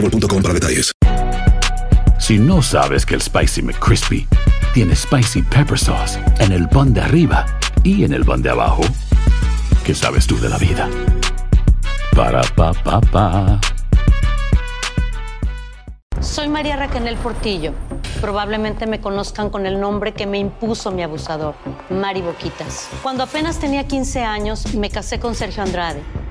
boostmobile.com para detalles. Si no sabes que el Spicy McCrispy tiene Spicy Pepper Sauce en el pan de arriba y en el pan de abajo, ¿qué sabes tú de la vida? Para, pa, pa, pa. Soy María Raquel Portillo. Probablemente me conozcan con el nombre que me impuso mi abusador, Mari Boquitas. Cuando apenas tenía 15 años, me casé con Sergio Andrade,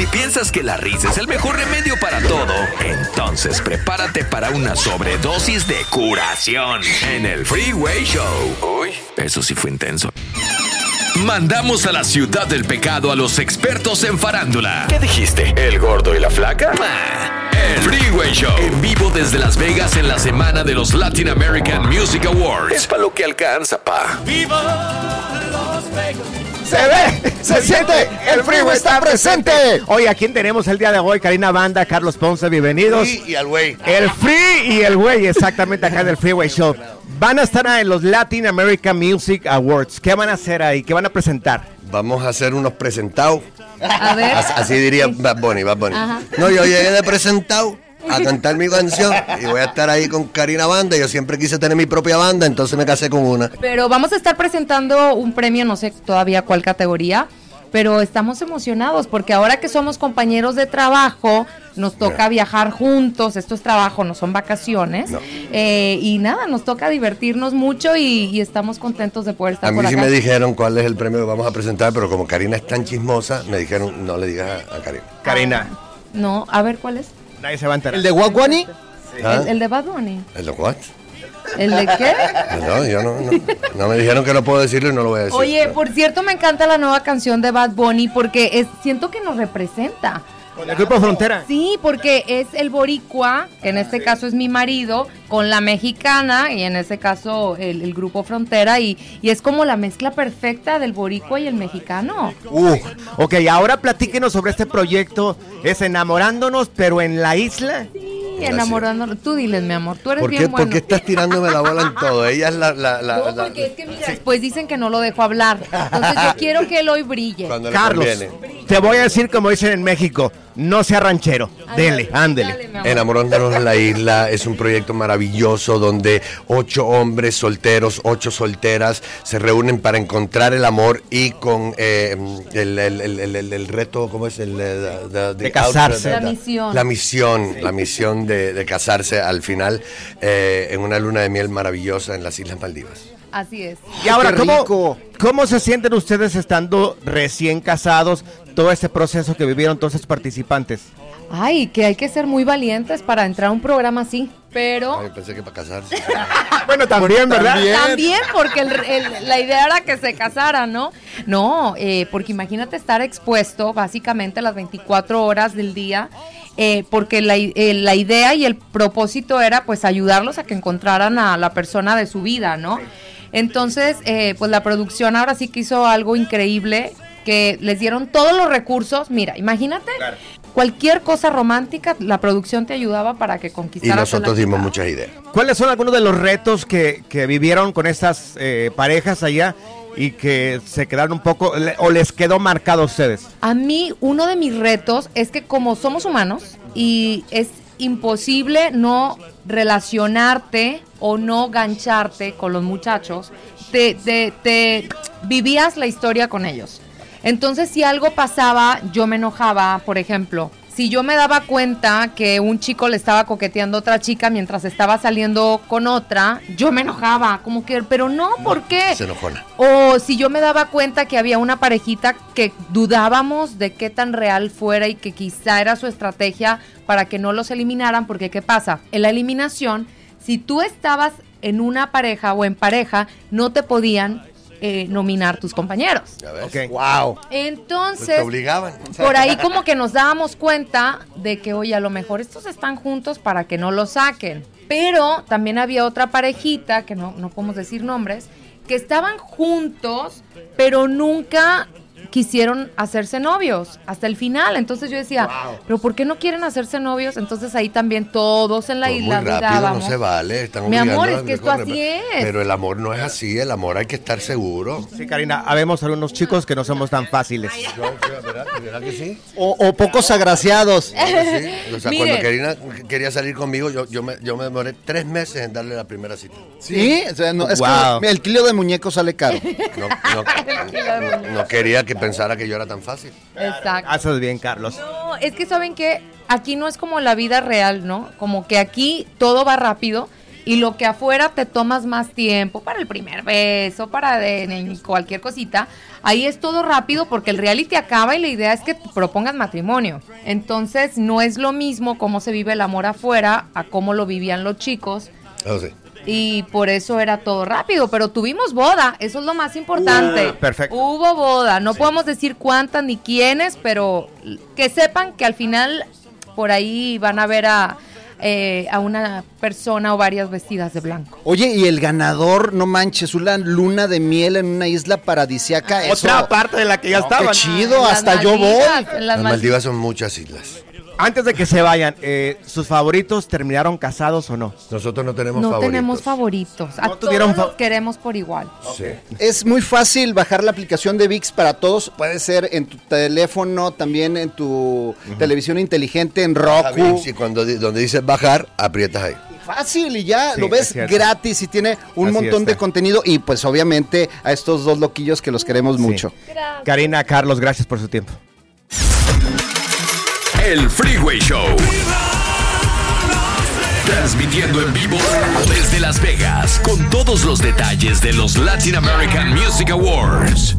Si piensas que la risa es el mejor remedio para todo, entonces prepárate para una sobredosis de curación en el Freeway Show. Uy, eso sí fue intenso. Mandamos a la ciudad del pecado a los expertos en farándula. ¿Qué dijiste? ¿El gordo y la flaca? Ah, el Freeway Show. En vivo desde Las Vegas en la semana de los Latin American Music Awards. Es para lo que alcanza, pa. Se ve, se siente, el Freeway está presente. Oye, ¿a quién tenemos el día de hoy? Karina Banda, Carlos Ponce, bienvenidos. y al güey. El Free y el güey, exactamente acá del Freeway Show. Van a estar en los Latin American Music Awards. ¿Qué van a hacer ahí? ¿Qué van a presentar? Vamos a hacer unos presentados. A ver. As- Así diría Bad Bunny, Bad Bunny. Ajá. No, yo llegué de presentado a cantar mi canción y voy a estar ahí con Karina Banda. Yo siempre quise tener mi propia banda, entonces me casé con una. Pero vamos a estar presentando un premio, no sé todavía cuál categoría, pero estamos emocionados porque ahora que somos compañeros de trabajo, nos toca viajar juntos, esto es trabajo, no son vacaciones, Eh, y nada, nos toca divertirnos mucho y, y estamos contentos de poder estar A mí por sí acá. me dijeron cuál es el premio que vamos a presentar, pero como Karina es tan chismosa, me dijeron no le digas a, a Karina. Karina, No, a ver cuál es. Nadie se va a enterar. ¿El de Waguani? ¿Ah? El, el de Bad Bunny. ¿El de what? ¿El de qué? No, yo no, no, no me dijeron que no puedo decirlo y no lo voy a decir. Oye, por cierto, me encanta la nueva canción de Bad Bunny porque es, siento que nos representa. Con el Grupo Frontera. Sí, porque es el boricua, que en este caso es mi marido, con la mexicana, y en este caso el, el grupo Frontera, y, y es como la mezcla perfecta del boricua y el mexicano. Uh, ok, ahora platíquenos sobre este proyecto. Es enamorándonos, pero en la isla. Y enamorándonos. Tú diles, mi amor, tú eres ¿Por qué, bien por bueno. qué estás tirándome la bola en todo? Ella es la... la, la- No, la- porque es que mira, después dicen que no lo dejo hablar. Entonces yo quiero que él hoy brille. cuando Carlos, te voy a decir como dicen en México, no sea ranchero. Dele, ándele. Enamorándonos en la isla es un proyecto maravilloso donde ocho hombres solteros, ocho solteras se reúnen para encontrar el amor y con eh, el, el- el- el- el- el reto, ¿cómo es? El, eh, the- the- De casarse. the- La misión. La misión, la misión de, de casarse al final eh, en una luna de miel maravillosa en las Islas Maldivas. Así es. Y ahora, ¿cómo. ¿cómo se sienten ustedes estando recién casados? Todo este proceso que vivieron todos esos participantes. Ay, que hay que ser muy valientes para entrar a un programa así. Pero Ay, pensé que para casarse. Bueno, también, ¿verdad? también porque el- el- la idea era que se casaran, ¿no? No, eh, porque imagínate estar expuesto básicamente las 24 horas del día, eh, porque la, eh, la idea y el propósito era pues ayudarlos a que encontraran a la persona de su vida, ¿no? Entonces, eh, pues la producción ahora sí que hizo algo increíble, que les dieron todos los recursos. Mira, imagínate, cualquier cosa romántica, la producción te ayudaba para que Y conquistaras. a la nosotros dimos muchas ideas. ¿Cuáles son algunos de los retos que, que vivieron con estas eh, parejas allá y que se quedaron un poco, le- o les quedó marcado a ustedes? A mí uno de mis retos es que como somos humanos y es imposible no relacionarte o no gancharte con los muchachos, te, te- te vivías la historia con ellos. Entonces si algo pasaba, yo me enojaba, por ejemplo. Si yo me daba cuenta que un chico le estaba coqueteando a otra chica mientras estaba saliendo con otra, yo me enojaba, como que, pero no, ¿por qué? Se enojona. O si yo me daba cuenta que había una parejita que dudábamos de qué tan real fuera y que quizá era su estrategia para que no los eliminaran, porque ¿qué pasa? En la eliminación, si tú estabas en una pareja o en pareja, no te podían eh, nominar tus compañeros. ¿Ya ves? Ok. Wow. Pues Entonces, te obligaban. por ahí como que nos dábamos cuenta de que, oye, a lo mejor estos están juntos para que no lo saquen. Pero también había otra parejita, que no, no podemos decir nombres, que estaban juntos, pero nunca quisieron hacerse novios hasta el final. Entonces yo decía, pero ¿por qué no quieren hacerse novios? Entonces ahí también todos en la Pues isla muy rápido, no se vale. Están Mi amor, es que esto así pero- es. Pero el amor no es así, el amor hay que estar seguro. Sí, Karina, habemos algunos chicos que no somos tan fáciles. Yo, yo, ¿verdad? ¿Verdad que sí? O, o pocos agraciados. ¿Verdad que sí? O sea, Mire. cuando Karina quería salir conmigo, yo, yo, me, yo me demoré tres meses en darle la primera cita. Sí, o sea, no, es Wow. que el kilo de muñeco sale caro. No, no- no- no quería que pensara que yo era tan fácil. Exacto. Haces bien, Carlos. No, es que saben que aquí no es como la vida real, ¿no? Como que aquí todo va rápido y lo que afuera te tomas más tiempo para el primer beso, para de, de cualquier cosita. Ahí es todo rápido porque el reality acaba y la idea es que te propongas matrimonio. Entonces no es lo mismo cómo se vive el amor afuera a cómo lo vivían los chicos. Eso sí. Y por eso era todo rápido, pero tuvimos boda, eso es lo más importante. Uh, perfecto. Hubo boda, no podemos decir cuántas ni quiénes, pero que sepan que al final por ahí van a ver a, eh, a una persona o varias vestidas de blanco. Oye, y el ganador, no manches, una luna de miel en una isla paradisiaca. eso- Otra parte de la que ya No, estaban. Qué chido, Las hasta yo voy. Las. Maldivas son muchas islas. Antes de que se vayan, eh, ¿sus favoritos terminaron casados o no? Nosotros no tenemos No favoritos. tenemos favoritos, a No todos fa- los queremos por igual. Sí. Es muy fácil bajar la aplicación de VIX para todos. Puede ser en tu teléfono, también en tu televisión inteligente, en Roku. Si cuando donde dice bajar, aprietas ahí. Fácil y ya Sí, lo es ves gratis y tiene un Así montón de contenido y pues obviamente a estos dos loquillos que los queremos Sí. mucho. Karina, Carlos, gracias por su tiempo. El Freeway Show. Transmitiendo en vivo desde Las Vegas con todos los detalles de los Latin American Music Awards.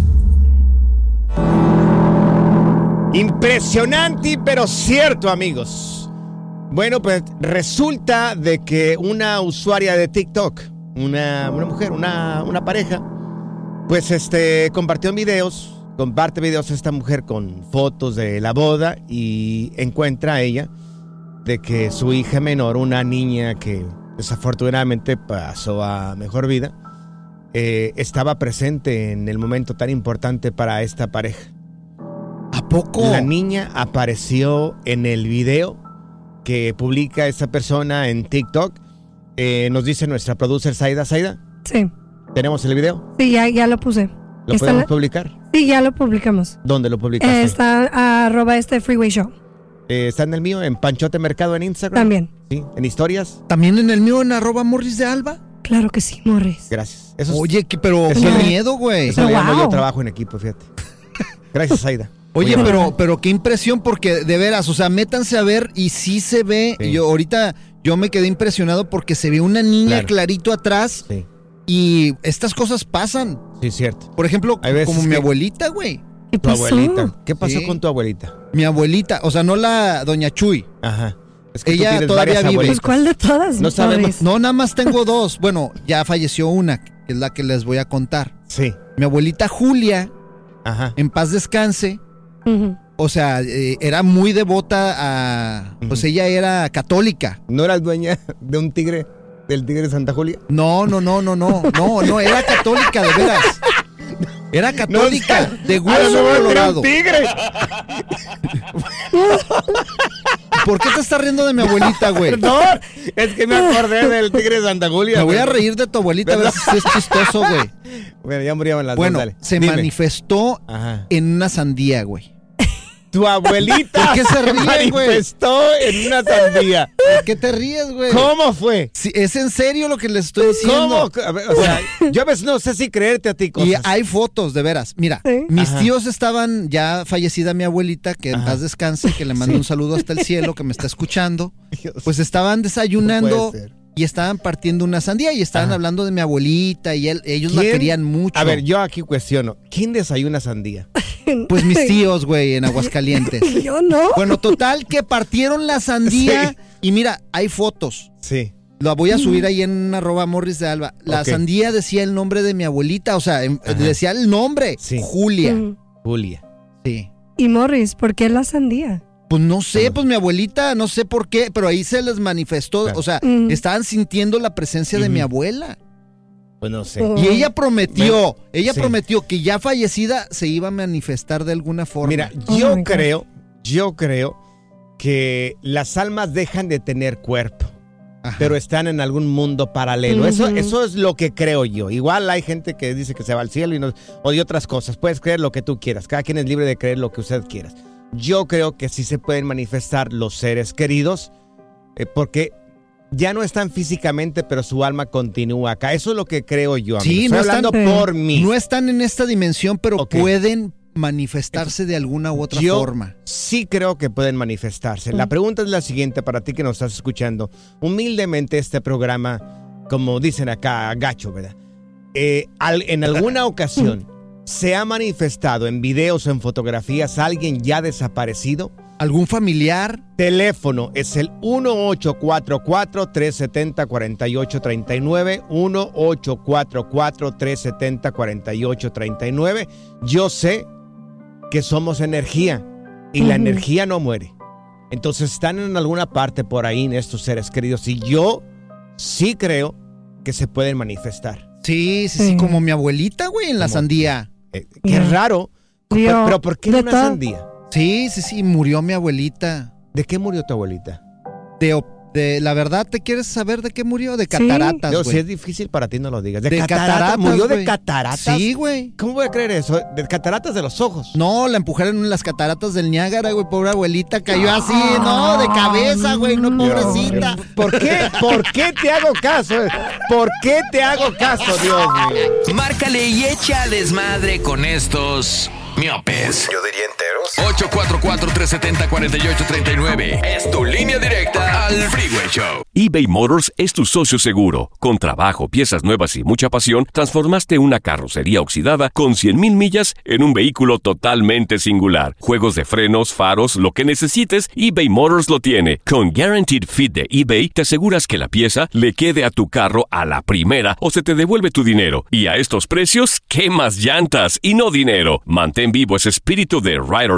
Impresionante, pero cierto, amigos. Bueno, pues resulta de que una usuaria de TikTok, una, mujer, una, una pareja, pues este compartió videos, comparte videos esta mujer con fotos de la boda y encuentra a ella de que su hija menor, una niña que desafortunadamente pasó a mejor vida, eh, estaba presente en el momento tan importante para esta pareja. ¿A poco? La niña apareció en el video que publica esta persona en TikTok. Eh, nos dice nuestra producer Saida. Saida, Sí, ¿tenemos el video? sí, ya, ya lo puse. ¿Lo Está podemos la- publicar? Sí, ya lo publicamos. ¿Dónde lo publicaste? Eh, está arroba este Freeway Show. Eh, está en el mío, en Panchote Mercado en Instagram. También. Sí, en historias. También en el mío, en arroba Morris de Alba. Claro que sí, Morris. Gracias. Eso es- Oye, que- pero eso qué miedo, güey. Eso llamo Wow. yo trabajo en equipo, fíjate. Gracias, Saida. Oye, Muy pero, amable. pero qué impresión, porque de veras, o sea, métanse a ver y sí se ve. Sí. Yo ahorita yo me quedé impresionado porque se ve una niña Claro. clarito atrás Sí, y estas cosas pasan. sí, cierto. Por ejemplo, Hay veces como mi abuelita, güey. ¿Qué Tu pasó? abuelita. ¿Qué pasó Sí. con tu abuelita? Mi abuelita, o sea, no la doña Chuy. Ajá. Es que Ella todavía vive. Pues, ¿cuál de todas? No sabemos. No, nada más tengo dos. Bueno, ya falleció una, que es la que les voy a contar. Sí. Mi abuelita Julia, Ajá. en paz descanse, Ujú. o sea, eh, era muy devota a... Pues ella era católica. ¿No eras dueña de un tigre? ¿Del tigre de Santa Julia? No, no, no, no, no, no, no, era católica, de veras. Era católica, de hueso colorado. tigre! ¿Por qué te estás riendo de mi abuelita, güey? Perdón, es que me acordé del tigre de Santa Julia. Me voy a güey. reír de tu abuelita a ver si es chistoso, güey. Bueno, ya murieron las Bueno, dos, se Dime. manifestó Ajá. en una sandía, güey. Tu abuelita ¿Por qué se ríen, güey? manifestó en una sandía. ¿Por qué te ríes, güey? ¿Cómo fue? Sí, es en serio lo que les estoy diciendo. ¿Cómo? A ver, O sea, yo a veces no sé si creerte a ti cosas. Y hay fotos, de veras. Mira, mis Ajá. tíos estaban ya fallecida mi abuelita, que en Ajá. paz descanse, que le mando un saludo hasta el cielo, que me está escuchando. Dios. Pues estaban No desayunando puede ser. Y estaban partiendo una sandía y estaban Ajá. hablando de mi abuelita y él- ellos la querían mucho. A ver, yo aquí cuestiono. ¿Quién desayuna sandía? Pues mis tíos, güey, en Aguascalientes. Yo no. Bueno, total que partieron la sandía Sí. y mira, hay fotos. Sí. La voy a subir ahí en arroba morris de alba. La sandía decía el nombre de mi abuelita, o sea, em- Ajá. decía el nombre. Sí. Julia. Julia. Sí. Y Morris, ¿por qué la sandía? Pues no sé, pues mi abuelita, no sé por qué, pero ahí se les manifestó, Claro. o sea, Mm. estaban sintiendo la presencia de mi abuela. Pues no sé. Oh. Y ella prometió, ella Sí. prometió que ya fallecida se iba a manifestar de alguna forma. Mira, Oh yo creo, yo creo que las almas dejan de tener cuerpo, Ajá. pero están en algún mundo paralelo. Eso, eso es lo que creo yo. Igual hay gente que dice que se va al cielo y no, o de otras cosas. Puedes creer lo que tú quieras. Cada quien es libre de creer lo que usted quieras. Yo creo que sí se pueden manifestar los seres queridos, eh, porque ya no están físicamente, pero su alma continúa acá. Eso es lo que creo yo. amigo. Sí, Estoy no están- hablando por mí. no están en esta dimensión, pero pueden manifestarse de alguna u otra Yo forma. sí creo que pueden manifestarse. La pregunta es la siguiente para ti que nos estás escuchando. Humildemente este programa, como dicen acá, gacho, ¿verdad? Eh, al- en alguna ocasión se ha manifestado en videos en fotografías alguien ya desaparecido. ¿Algún familiar? Teléfono es el 1844-370-4839. 1844-370-4839. Yo sé que somos energía y la energía no muere. Entonces están en alguna parte por ahí en estos seres queridos y yo sí creo que se pueden manifestar. Sí, sí, sí, Sí. como mi abuelita, güey, en la Como- sandía. Eh, qué Ya. raro. Pero, pero ¿por qué de una todo- sandía? Sí, sí, sí, murió mi abuelita. ¿De qué murió tu abuelita? De, op- de la verdad, ¿te quieres saber de qué murió? De cataratas, Yo, güey. si es difícil para ti, no lo digas. ¿De, De cataratas? cataratas, ¿Murió de cataratas? Sí, güey. ¿Cómo voy a creer eso? De cataratas de los ojos. No, la empujaron en las cataratas del Niágara, güey. Pobre abuelita, cayó así, no, de cabeza, güey, no, pobrecita. ¿Por qué? ¿Por qué te hago caso? ¿Por qué te hago caso, Dios mío? Márcale y echa desmadre con estos miopes. Yo diría enteros. 844-370-4839. Es tu línea directa al Freeway Show. eBay Motors es tu socio seguro. Con trabajo, piezas nuevas y mucha pasión, transformaste una carrocería oxidada con 100.000 millas en un vehículo totalmente singular. Juegos de frenos, faros, lo que necesites, eBay Motors lo tiene. Con Guaranteed Fit de eBay, te aseguras que la pieza le quede a tu carro a la primera o se te devuelve tu dinero. Y a estos precios, ¿qué más llantas y no dinero? Mantén vivo ese espíritu de Ride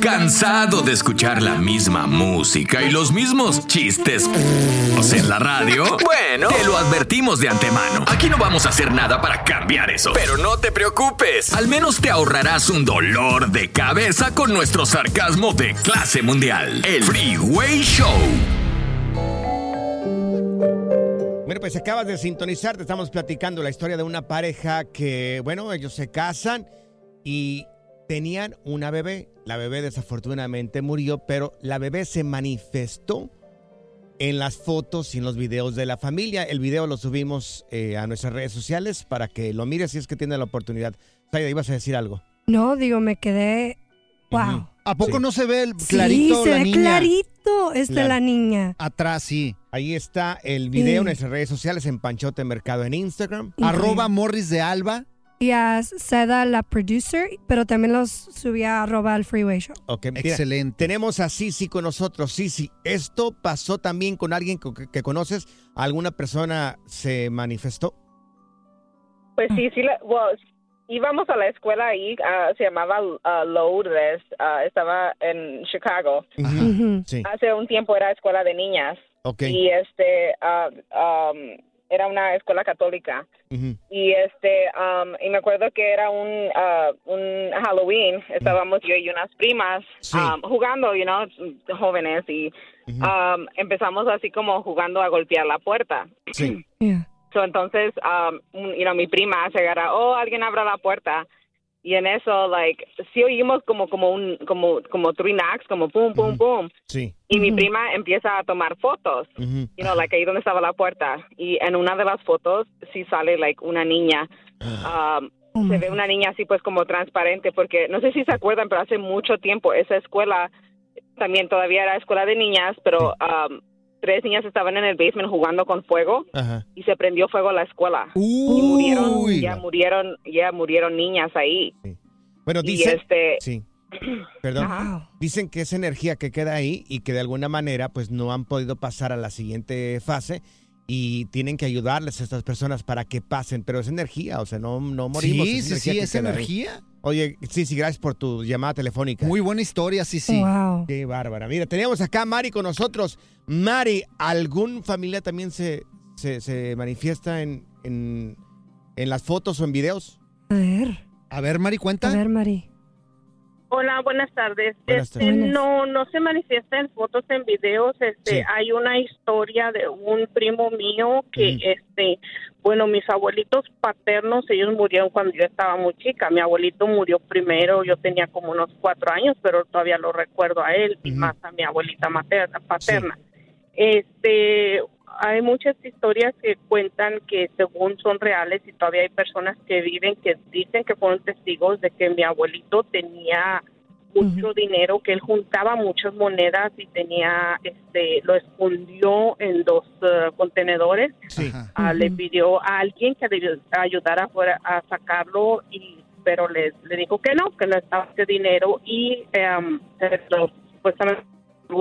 ¿Cansado de escuchar la misma música y los mismos chistes en la radio? Bueno, te lo advertimos de antemano. Aquí no vamos a hacer nada para cambiar eso. Pero no te preocupes. Al menos te ahorrarás un dolor de cabeza con nuestro sarcasmo de clase mundial. El Freeway Show. Bueno, pues acabas de sintonizar, te estamos platicando la historia de una pareja que, bueno, ellos se casan y tenían una bebé. La bebé desafortunadamente murió, pero la bebé se manifestó en las fotos y en los videos de la familia. El video lo subimos eh, a nuestras redes sociales para que lo mires si es que tiene la oportunidad. Saida, ibas a decir algo. No, digo, me quedé. ¡Wow! ¿A poco Sí. no se ve el clarito sí, se la ve niña? clarito esta Claro. la niña. Atrás, sí. Ahí está el video en nuestras redes sociales en Panchote Mercado en Instagram. Arroba Morris de Alba. Y a Seda, la producer, pero también los subí a arroba al Freeway Show. Ok, mira, Excelente. Tenemos a Sisi con nosotros. Sisi, ¿esto pasó también con alguien que, que conoces? ¿Alguna persona se manifestó? Pues sí, sí, la- well, íbamos a la escuela ahí, ah, se llamaba ah, Lourdes, ah, estaba en Chicago. Sí. Hace un tiempo era escuela de niñas Ok. y este ah, um, era una escuela católica. Y este um, y me acuerdo que era un ah, un Halloween, estábamos yo y unas primas Sí. um, jugando, you know, jóvenes y um, empezamos así como jugando a golpear la puerta. Sí. So, entonces, um, you know, mi prima se agarra, oh, alguien abra la puerta. Y en eso, like, sí oímos como, como un, como, como three knocks, como pum, pum, pum. Sí. Y mi prima empieza a tomar fotos, you know, like ahí donde estaba la puerta. Y en una de las fotos sí sale, like, una niña. Um, se ve una niña así, pues, como transparente, porque no sé si se acuerdan, pero hace mucho tiempo esa escuela también todavía era escuela de niñas, pero um, tres niñas estaban en el basement jugando con fuego Ajá. y se prendió fuego la escuela. Y murieron, ya murieron, ya murieron niñas ahí. Bueno, Y dicen... este- Sí. Perdón. Dicen que esa energía que queda ahí y que de alguna manera pues no han podido pasar a la siguiente fase y tienen que ayudarles a estas personas para que pasen, pero es energía, o sea, no, no morimos. Sí, sí, sí, es ahí. energía. Oye, sí, sí, gracias por tu llamada telefónica. Muy buena historia, sí, sí. Wow. Qué bárbara. Mira, tenemos acá a Mari con nosotros. Mari, ¿algún familia también se, se, se manifiesta en, en, en las fotos o en videos? A ver. A ver, Mari, cuenta. A ver, Mari. Hola, buenas tardes. Buenas Este, no, no se manifiesta en fotos, en videos. Este, Sí. hay una historia de un primo mío que, Ujú. este, bueno, mis abuelitos paternos, ellos murieron cuando yo estaba muy chica. Mi abuelito murió primero, yo tenía como unos cuatro años, pero todavía lo recuerdo a él y más a mi abuelita materna, paterna. Este, hay muchas historias que cuentan que según son reales y todavía hay personas que viven que dicen que fueron testigos de que mi abuelito tenía mucho dinero, que él juntaba muchas monedas y tenía, este, lo escondió en dos eh, contenedores. Ah, Le pidió a alguien que le ayudara fuera a sacarlo y pero le, le dijo que no, que no estaba ese dinero y em, se lo- supuestamente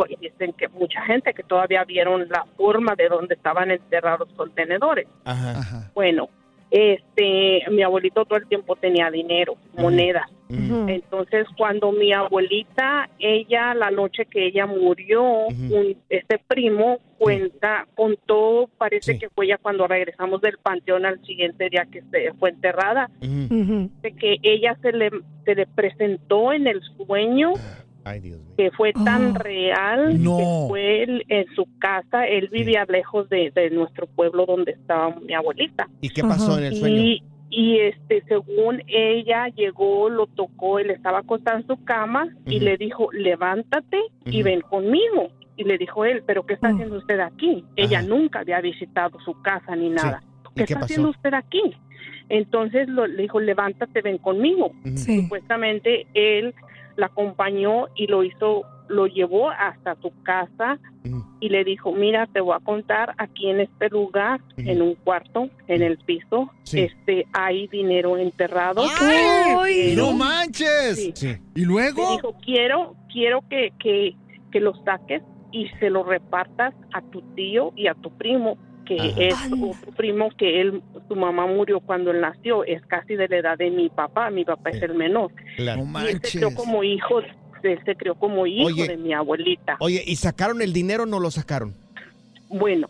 y dicen que mucha gente que todavía vieron la forma de donde estaban enterrados los contenedores. Ajá. Bueno, este, mi abuelito todo el tiempo tenía dinero, monedas. Entonces, cuando mi abuelita, ella, la noche que ella murió, un- este primo cuenta, contó, parece que fue ya cuando regresamos del panteón al siguiente día que se fue enterrada, de que ella se le, se le presentó en el sueño Ay, Dios mío. que fue tan Oh. real No. que fue él en su casa, él vivía lejos de, de nuestro pueblo donde estaba mi abuelita. ¿Y qué pasó en el sueño? Y, y, este, según ella llegó, lo tocó, él estaba acostado en su cama y Ujú. le dijo, levántate y ven conmigo. Y le dijo él, pero ¿qué está haciendo usted aquí? Ella nunca había visitado su casa ni nada. ¿Y ¿Qué, qué está pasó? haciendo usted aquí? Entonces lo- le dijo, levántate, ven conmigo. Sí. Supuestamente él la acompañó y lo hizo lo llevó hasta tu casa y le dijo, mira, te voy a contar aquí en este lugar, en un cuarto, en el piso, Sí. este, hay dinero enterrado. ¡Ay! Pero- ¡No manches! Sí. ¿Y luego? Le dijo, quiero, quiero que, que, que lo saques y se lo repartas a tu tío y a tu primo, que Ajá. es otro primo que él, su mamá murió cuando él nació, es casi de la edad de mi papá, mi papá es el menor. Claro. No Y él se crió como hijo, él se crió como hijo Oye. de mi abuelita. Oye, ¿y sacaron el dinero o no lo sacaron? Bueno,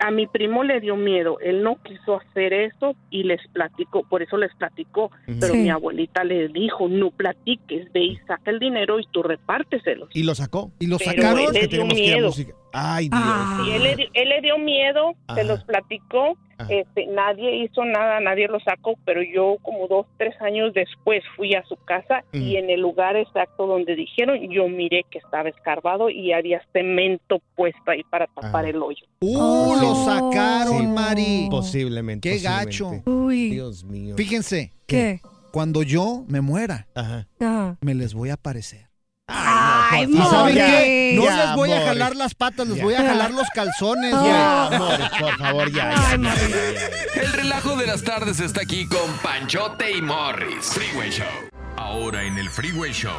a mi primo le dio miedo, él no quiso hacer eso y les platicó, por eso les platicó, pero Sí. mi abuelita le dijo, no platiques, ve y saca el dinero y tú repárteselo. ¿Y lo sacó? ¿Y lo Pero sacaron? él le Que dio tenemos que Ay, Dios. Ah. Y él le, di- él le dio miedo, se los platicó, Ajá. este, nadie hizo nada, nadie lo sacó, pero yo como dos, tres años después fui a su casa y en el lugar exacto donde dijeron, yo miré que estaba escarbado y había cemento puesto ahí para tapar Ajá. el hoyo. ¡Uh, lo sacaron, Sí, Mari! Posiblemente. ¡Qué posiblemente. gacho! Uy. Dios mío. Fíjense, ¿Qué? cuando yo me muera. Ajá. me les voy a aparecer. Ay, por favor, ¿Saben ya, qué? No ya, les voy a jalar las patas, les Ya. voy a jalar los calzones, Ya. Morris, por favor, ya, ya, ya, ya, ya. El relajo de las tardes está aquí con Panchote y Morris. Freeway Show. Ahora en el Freeway Show,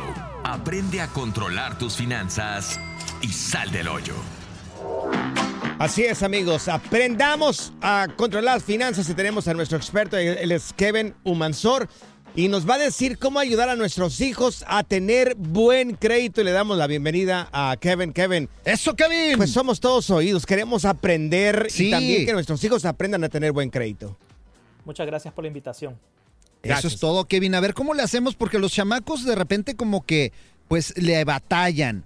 aprende a controlar tus finanzas y sal del hoyo. Así es, amigos. Aprendamos a controlar las finanzas y tenemos a nuestro experto, él es Kevin Humansor, y nos va a decir cómo ayudar a nuestros hijos a tener buen crédito. Y le damos la bienvenida a Kevin. Kevin. ¡Eso, Kevin! Pues somos todos oídos. Queremos aprender Sí. y también que nuestros hijos aprendan a tener buen crédito. Muchas gracias por la invitación. Eso es todo, Kevin. A ver, ¿cómo le hacemos? Porque los chamacos de repente como que, pues, le batallan.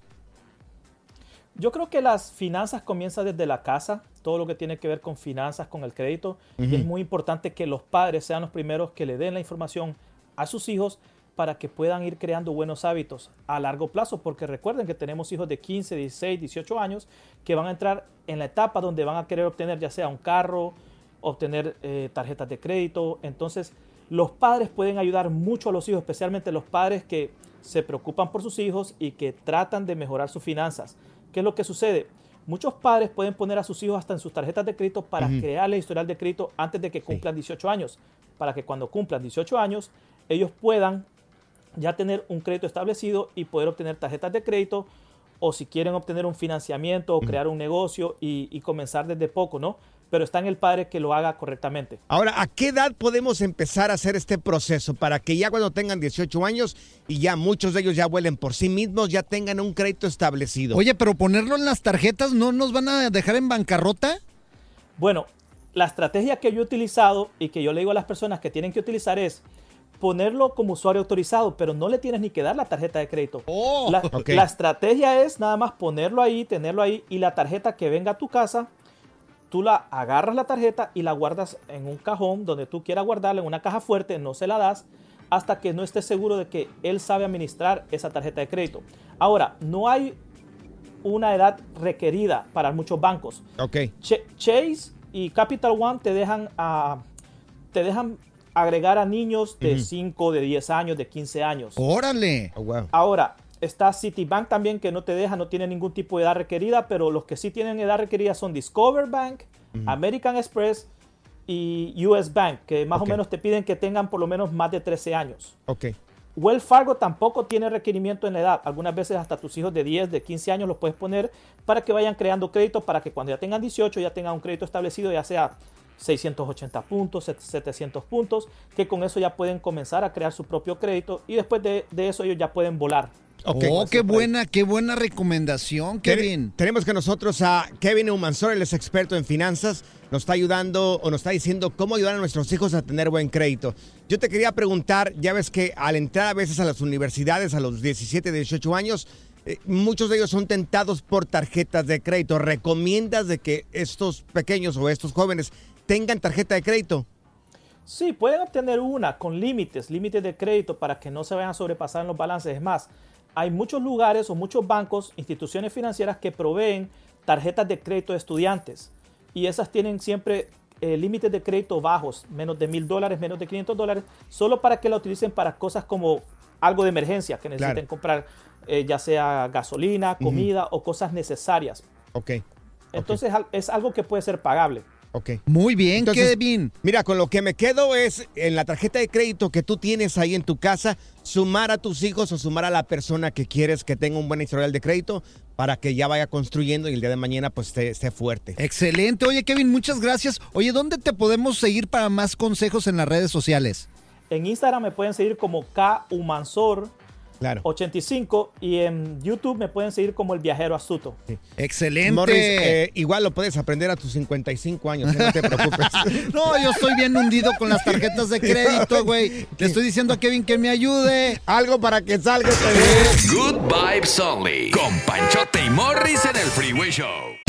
Yo creo que las finanzas comienzan desde la casa, todo lo que tiene que ver con finanzas, con el crédito. Y es muy importante que los padres sean los primeros que le den la información a sus hijos para que puedan ir creando buenos hábitos a largo plazo, porque recuerden que tenemos hijos de 15, 16, 18 años que van a entrar en la etapa donde van a querer obtener ya sea un carro, obtener eh, tarjetas de crédito. Entonces, los padres pueden ayudar mucho a los hijos, especialmente los padres que se preocupan por sus hijos y que tratan de mejorar sus finanzas. ¿Qué es lo que sucede? Muchos padres pueden poner a sus hijos hasta en sus tarjetas de crédito para Ujú. crearle historial de crédito antes de que cumplan 18 años, para que cuando cumplan 18 años ellos puedan ya tener un crédito establecido y poder obtener tarjetas de crédito o si quieren obtener un financiamiento o crear un negocio y, y comenzar desde poco, ¿no? Pero está en el padre que lo haga correctamente. Ahora, ¿a qué edad podemos empezar a hacer este proceso para que ya cuando tengan 18 años y ya muchos de ellos ya vuelen por sí mismos, ya tengan un crédito establecido? Oye, pero ponerlo en las tarjetas, ¿no nos van a dejar en bancarrota? Bueno, la estrategia que yo he utilizado y que yo le digo a las personas que tienen que utilizar es ponerlo como usuario autorizado, pero no le tienes ni que dar la tarjeta de crédito. la, ok. la estrategia es nada más ponerlo ahí, tenerlo ahí y la tarjeta que venga a tu casa, tú la agarras la tarjeta y la guardas en un cajón donde tú quieras guardarla, en una caja fuerte, no se la das hasta que no estés seguro de que él sabe administrar esa tarjeta de crédito. Ahora, no hay una edad requerida para muchos bancos. Ch- Chase y Capital One te dejan, ah, te dejan agregar a niños de Ujú. 5, de 10 años, de 15 años. ¡Órale! Ahora, está Citibank también que no te deja, no tiene ningún tipo de edad requerida, pero los que sí tienen edad requerida son Discover Bank, American Express y US Bank, que más o menos te piden que tengan por lo menos más de 13 años. Ok. Wells Fargo tampoco tiene requerimiento en la edad. Algunas veces hasta tus hijos de 10, de 15 años los puedes poner para que vayan creando crédito, para que cuando ya tengan 18 ya tengan un crédito establecido, ya sea 680 puntos, 700 puntos, que con eso ya pueden comenzar a crear su propio crédito y después de, de eso ellos ya pueden volar. Oh, qué buena, qué buena recomendación, Kevin. Tenemos que nosotros a Kevin Humansor, él es experto en finanzas, nos está ayudando o nos está diciendo cómo ayudar a nuestros hijos a tener buen crédito. Yo te quería preguntar, ya ves que al entrar a veces a las universidades a los 17, 18 años, eh, muchos de ellos son tentados por tarjetas de crédito. ¿Recomiendas de que estos pequeños o estos jóvenes tengan tarjeta de crédito? Sí, pueden obtener una con límites, límites de crédito para que no se vayan a sobrepasar en los balances. Es más, hay muchos lugares o muchos bancos, instituciones financieras que proveen tarjetas de crédito de estudiantes y esas tienen siempre eh, límites de crédito bajos, menos de mil dólares, menos de 500 dólares, solo para que la utilicen para cosas como algo de emergencia, que necesiten Claro. comprar eh, ya sea gasolina, comida o cosas necesarias. Ok. Entonces es algo que puede ser pagable. Ok. Muy bien, Entonces, Kevin. Mira, con lo que me quedo es en la tarjeta de crédito que tú tienes ahí en tu casa, sumar a tus hijos o sumar a la persona que quieres que tenga un buen historial de crédito para que ya vaya construyendo y el día de mañana pues esté, esté fuerte. Excelente. Oye, Kevin, muchas gracias. Oye, ¿dónde te podemos seguir para más consejos en las redes sociales? En Instagram me pueden seguir como K Umansor Claro. 85 y en YouTube me pueden seguir como El Viajero Astuto. Excelente. Morris, eh, igual lo puedes aprender a tus 55 años, ¿eh? no te preocupes. No, yo estoy bien hundido con las tarjetas de crédito, güey. Le estoy diciendo a Kevin que me ayude. Algo para que salga. Good Vibes Only. Con Panchote y Morris en el Freeway Show.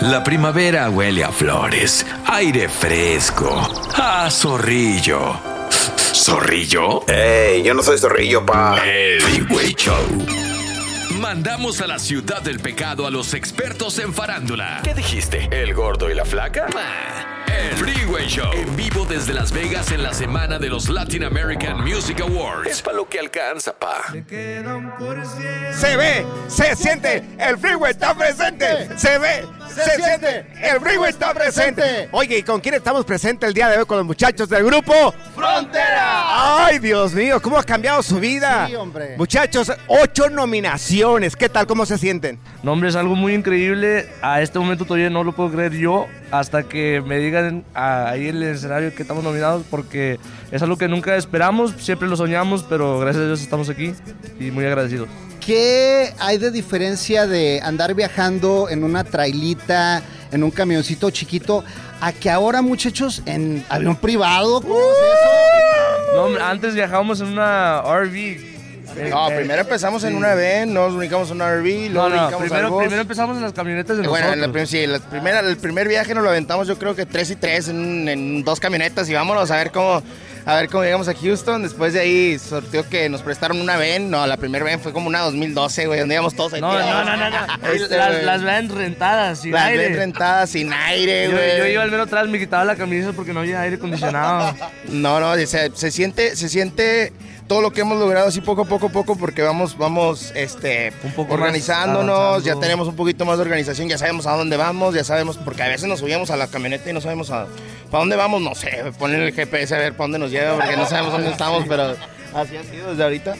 La primavera huele a flores, aire fresco, a zorrillo. ¿Zorrillo? ¡Ey! Yo no soy zorrillo, pa. El Freeway Show. Mandamos a la ciudad del pecado a los expertos en farándula. ¿Qué dijiste? ¿El gordo y la flaca? El Freeway Show. En vivo desde Las Vegas en la semana de los Latin American Music Awards. Es para lo que alcanza, pa. Se ve, se siente, el freeway está presente. Se ve, se, siente, el freeway está presente. Oye, ¿y con quién estamos presentes el día de hoy? Con los muchachos del grupo Frontera. Ay, Dios mío, ¿cómo ha cambiado su vida? Sí, hombre. Muchachos, ocho nominaciones. ¿Qué tal? ¿Cómo se sienten? No, hombre, es algo muy increíble. A este momento todavía no lo puedo creer yo hasta que me digan ah, ahí en el escenario que estamos nominados porque es algo que nunca esperamos, siempre lo soñamos, pero gracias a Dios estamos aquí y muy agradecidos. ¿Qué hay de diferencia de andar viajando en una trailita, en un camioncito chiquito, a que ahora, muchachos, en avión privado? ¿Cómo es No, hombre, antes viajábamos en una RV. No, Eh, primero empezamos en una van, nos ubicamos en una RV, luego No, no, brincamos al primero, bus. primero empezamos en las camionetas de Eh, Bueno, nosotros. la prim- sí, la primera- el primer viaje nos lo aventamos yo creo que tres y tres en, en dos camionetas y vámonos a ver cómo a ver cómo llegamos a Houston. Después de ahí sorteó que nos prestaron una van. No, la primera van fue como una 2012, güey, donde íbamos todos ahí No, no, no, no, no. Este, las, las vans rentadas, sin Las aire. vans rentadas sin aire, güey. yo iba al menos atrás, me quitaba la camisa porque no había aire acondicionado. No, no, se, se siente, se siente todo lo que hemos logrado así poco a poco, poco, porque vamos, vamos, este, poco organizándonos, ya tenemos un poquito más de organización, ya sabemos a dónde vamos, ya sabemos, porque a veces nos subíamos a la camioneta y no sabemos a, para dónde vamos, no sé, poner el GPS a ver para dónde nos lleva, porque no sabemos dónde estamos, pero así ha sido desde ahorita.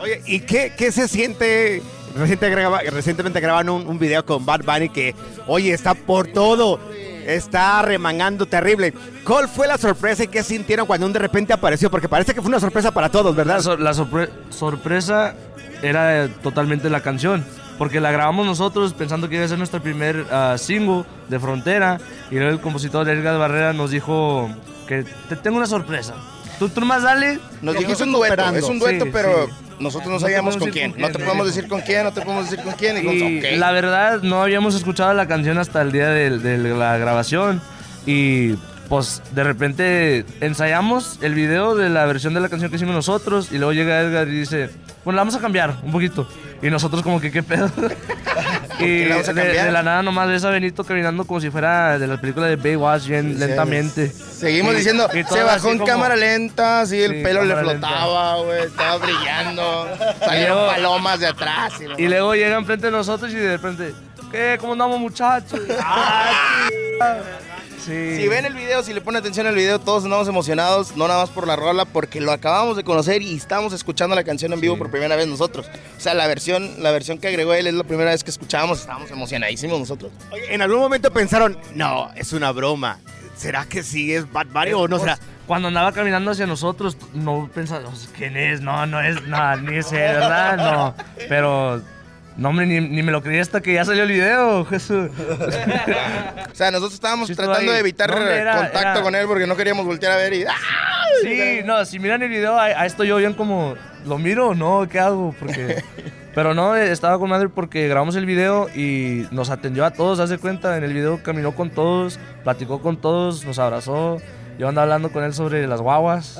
Oye, ¿y qué, qué se siente? Recientemente grabaron un, video con Bad Bunny que, oye, está por todo. Está remangando terrible. ¿Cuál fue la sorpresa y qué sintieron cuando de repente apareció? Porque parece que fue una sorpresa para todos, ¿verdad? La, sor- la sorpre- sorpresa era totalmente la canción. Porque la grabamos nosotros pensando que iba a ser nuestro primer ah, single de Frontera. Y luego el compositor Edgar Barrera nos dijo que te tengo una sorpresa. Tú, tú nomás dale. Nos dijo, es un dueto, cooperando". es un dueto, Sí, pero sí. nosotros no sabíamos con quién. con No te podemos decir con quién, no te podemos decir con quién. Y, la verdad, no habíamos escuchado la canción hasta el día de, de la grabación. Y pues de repente ensayamos el video de la versión de la canción que hicimos nosotros. Y luego llega Edgar y dice: Bueno, la vamos a cambiar un poquito. Y nosotros, como que, ¿qué pedo? y la a de, la nada nomás ves a Benito caminando como si fuera de la película de Baywatch, bien lentamente. Seguimos Y- diciendo, y se bajó en como- cámara lenta, así el Sí, pelo le flotaba, güey, estaba brillando, salieron luego- palomas de atrás. Y, lo- Y luego llega enfrente de nosotros y de repente, ¿qué? ¿Cómo andamos, muchachos? ¡Ah, Si ven el video, si le ponen atención al video, todos andamos emocionados, no nada más por la rola, porque lo acabamos de conocer y estamos escuchando la canción en vivo por primera vez nosotros. O sea, la versión, la versión que agregó él es la primera vez que escuchábamos, estábamos emocionadísimos nosotros. Oye, en algún momento pensaron, no, es una broma. ¿Será que sí es Bad Bunny o no será? Cuando andaba caminando hacia nosotros, no pensábamos, ¿quién es? No, no es nada, ni ese, ¿verdad? No. Pero, no, hombre, ni, ni me lo creí hasta que ya salió el video, Jesús. O sea, nosotros estábamos Sí, tratando ahí. de evitar No, hombre, era- contacto era- con él porque no queríamos voltear a ver y... Sí, no, si miran el video, a, a esto yo bien como, ¿lo miro o no? ¿Qué hago? Porque... Pero no, eh, estaba con madre porque grabamos el video y nos atendió a todos, hace cuenta. En el video caminó con todos, platicó con todos, nos abrazó. Yo andaba hablando con él sobre las guaguas,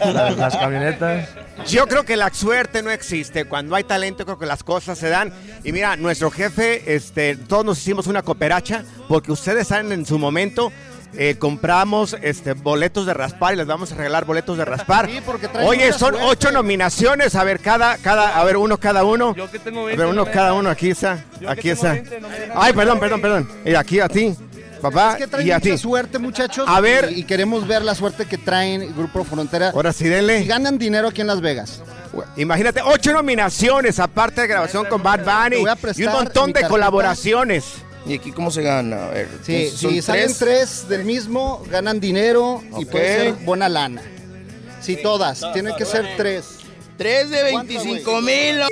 las, las camionetas. Yo creo que la suerte no existe. Cuando hay talento, creo que las cosas se dan. Y mira, nuestro jefe, este, todos nos hicimos una cooperacha porque ustedes saben en su momento. eh, compramos este, boletos de raspar y les vamos a regalar boletos de raspar. Sí, Oye, son suerte. ocho nominaciones. A ver, cada, cada, a ver, uno cada uno. Yo que tengo A 20, ver, uno no cada uno. Aquí está. Aquí está. 20, no me dejan. Ay, perdón, perdón, perdón. Y aquí a ti, papá. Es que traen y a mucha ti. suerte, muchachos. A ver. Y, y queremos ver la suerte que traen Grupo Frontera. Ahora sí, denle. Y ganan dinero aquí en Las Vegas. Imagínate, ocho nominaciones, aparte de grabación con Bad Bunny. Te voy a Y un montón de colaboraciones. ¿Y aquí cómo se gana? A ver, Sí, si salen tres del mismo, ganan dinero y puede ser buena lana. Sí, todas. Tienen que ser tres. Tres de ¿Cuánto, 25 güey? mil.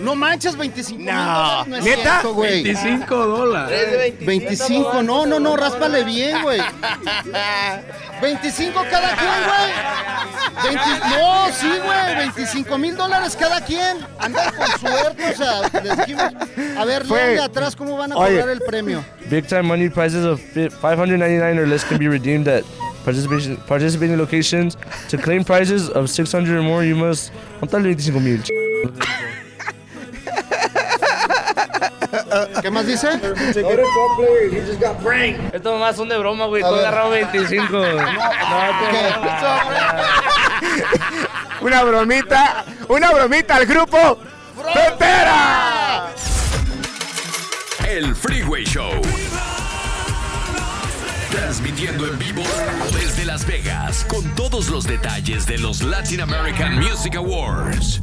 No manches, 25 mil dólares. No es ¿neta? cierto, güey. 25 dólares. Tres de 25. 25, no, no, no, ráspale bien, güey. 25 cada quien, güey. 20 no, sí, güey, 25 mil dólares cada quien. Andan con suerte, o sea, les dijimos. A ver, léanle atrás cómo van a cobrar el premio. Big time money prizes of fi- 599 or less can be redeemed at participation, participating locations. To claim prizes of 600 or more, you must. ¿Cuánto el 25 mil? ¿Qué más dice? Estos más son de broma, güey. Tú ver. agarrado 25. No, Una bromita, una bromita al grupo Frontera. El Freeway Show. Transmitiendo en vivo desde Las Vegas con todos los detalles de los Latin American Music Awards.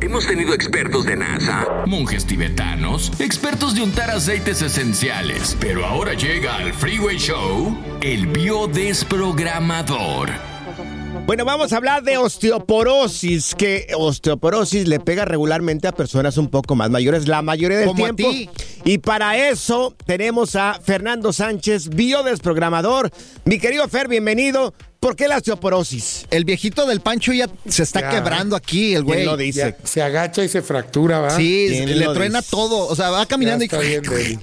Hemos tenido expertos de NASA, monjes tibetanos, expertos de untar aceites esenciales, pero ahora llega al Freeway Show el biodesprogramador. Bueno, vamos a hablar de osteoporosis, que osteoporosis le pega regularmente a personas un poco más mayores la mayoría del Como a tiempo. ti. Y para eso tenemos a Fernando Sánchez, biodesprogramador. Mi querido Fer, bienvenido. ¿Por qué la osteoporosis? El viejito del Pancho ya se está Ya. quebrando aquí, el güey. ¿Quién lo dice? Ya se agacha y se fractura, ¿va? Sí, ¿Quién le truena dice? todo. O sea, va Ya caminando está y. bien débil.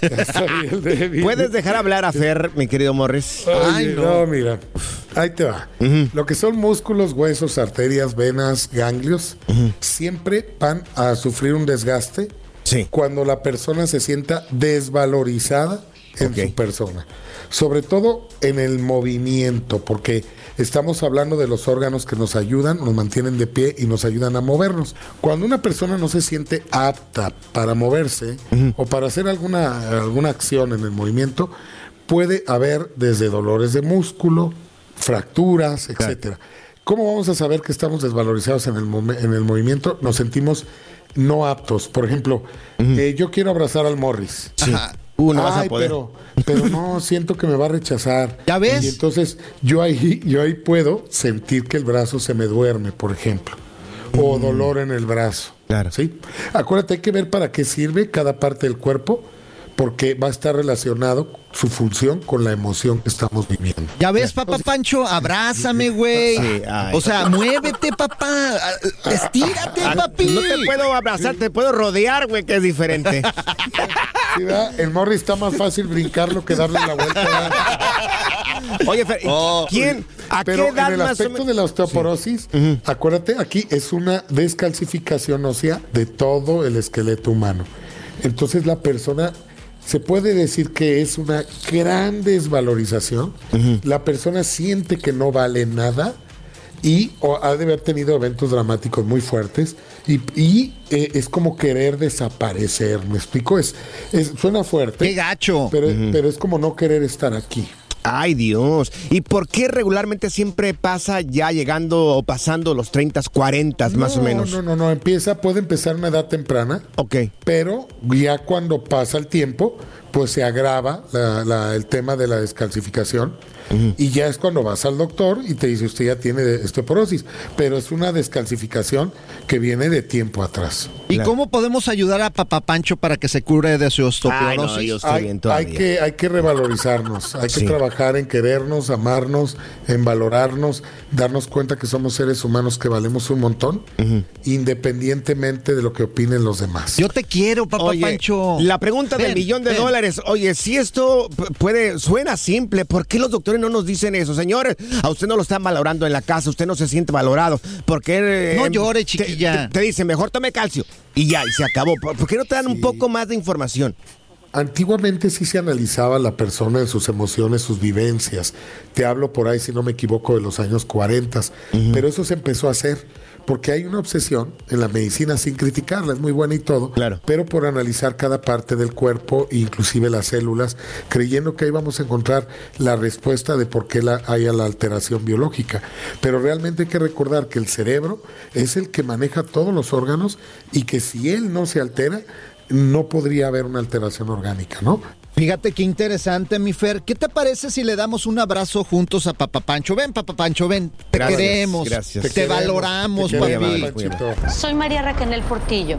Ya está bien débil. ¿Puedes dejar hablar a Fer, mi querido Morris? Oye, Ay, no. no. mira. Ahí te va. Lo que son músculos, huesos, arterias, venas, ganglios, siempre van a sufrir un desgaste Sí. cuando la persona se sienta desvalorizada en su persona. Sobre todo en el movimiento, porque estamos hablando de los órganos que nos ayudan, nos mantienen de pie y nos ayudan a movernos. Cuando una persona no se siente apta para moverse o para hacer alguna, alguna acción en el movimiento, puede haber desde dolores de músculo, fracturas, etcétera. ¿Cómo vamos a saber que estamos desvalorizados en el, en el movimiento? Nos sentimos no aptos. Por ejemplo, eh, yo quiero abrazar al Morris. Ajá. No vas a Ay, poder. Pero, pero no, siento que me va a rechazar. ¿Ya ves? Y entonces yo ahí, yo ahí puedo sentir que el brazo se me duerme, por ejemplo. O dolor en el brazo. Mm. Claro. ¿sí? Acuérdate, hay que ver para qué sirve cada parte del cuerpo, porque va a estar relacionado su función con la emoción que estamos viviendo. Ya ves, papá Pancho, abrázame, güey. Sí, o sea, muévete, papá. Estírate, Ah, papi. No te puedo abrazar, te puedo rodear, güey, que es diferente. ¿Sí? El Morris está más fácil brincarlo que darle la vuelta. ¿verdad? Oye, Fer, Oh. ¿quién? ¿A Pero qué en edad el más o aspecto de la osteoporosis, acuérdate, aquí es una descalcificación ósea de todo el esqueleto humano. Entonces la persona se puede decir que es una gran desvalorización. La persona siente que no vale nada y o, ha de haber tenido eventos dramáticos muy fuertes y, y, eh, es como querer desaparecer, ¿me explico? Es, es suena fuerte. ¡Qué gacho! Pero, pero es como no querer estar aquí. Ay Dios, ¿y por qué regularmente siempre pasa ya llegando o pasando los 30, 40 más o No, menos? No, no, no, empieza, puede empezar una edad temprana. Ok. Pero ya cuando pasa el tiempo, pues se agrava la- la- el tema de la descalcificación. Y ya es cuando vas al doctor y te dice usted ya tiene osteoporosis. Pero es una descalcificación que viene de tiempo atrás. ¿Y cómo podemos ayudar a Papá Pancho para que se cure de su osteoporosis? hay, hay que, hay que revalorizarnos, hay que Sí. trabajar en querernos, amarnos, en valorarnos, darnos cuenta que somos seres humanos que valemos un montón, independientemente de lo que opinen los demás. Yo te quiero, Papá Oye, Pancho. La pregunta del millón de ven. dólares. Oye, si esto puede, suena simple, ¿por qué los doctores no nos dicen eso? Señores, a usted no lo están valorando en la casa, usted no se siente valorado. ¿Por qué? eh, No llore, chiquilla. Te, te dicen, mejor tome calcio. Y ya, y se acabó. ¿Por por qué no te dan un poco más de información? Antiguamente sí se analizaba la persona en sus emociones, sus vivencias. Te hablo por ahí, si no me equivoco, de los años 40, pero eso se empezó a hacer porque hay una obsesión en la medicina sin criticarla, es muy buena y todo, pero por analizar cada parte del cuerpo, inclusive las células, creyendo que ahí vamos a encontrar la respuesta de por qué la, haya la alteración biológica. Pero realmente hay que recordar que el cerebro es el que maneja todos los órganos y que si él no se altera, no podría haber una alteración orgánica, ¿no? Fíjate qué interesante, mi Fer. ¿Qué te parece si le damos un abrazo juntos a Papá Pancho? Ven, Papá Pancho, ven. Te Gracias, queremos. gracias. Te, Te queremos, valoramos, te papi. queremos, Panchito. Soy María Raquel Portillo.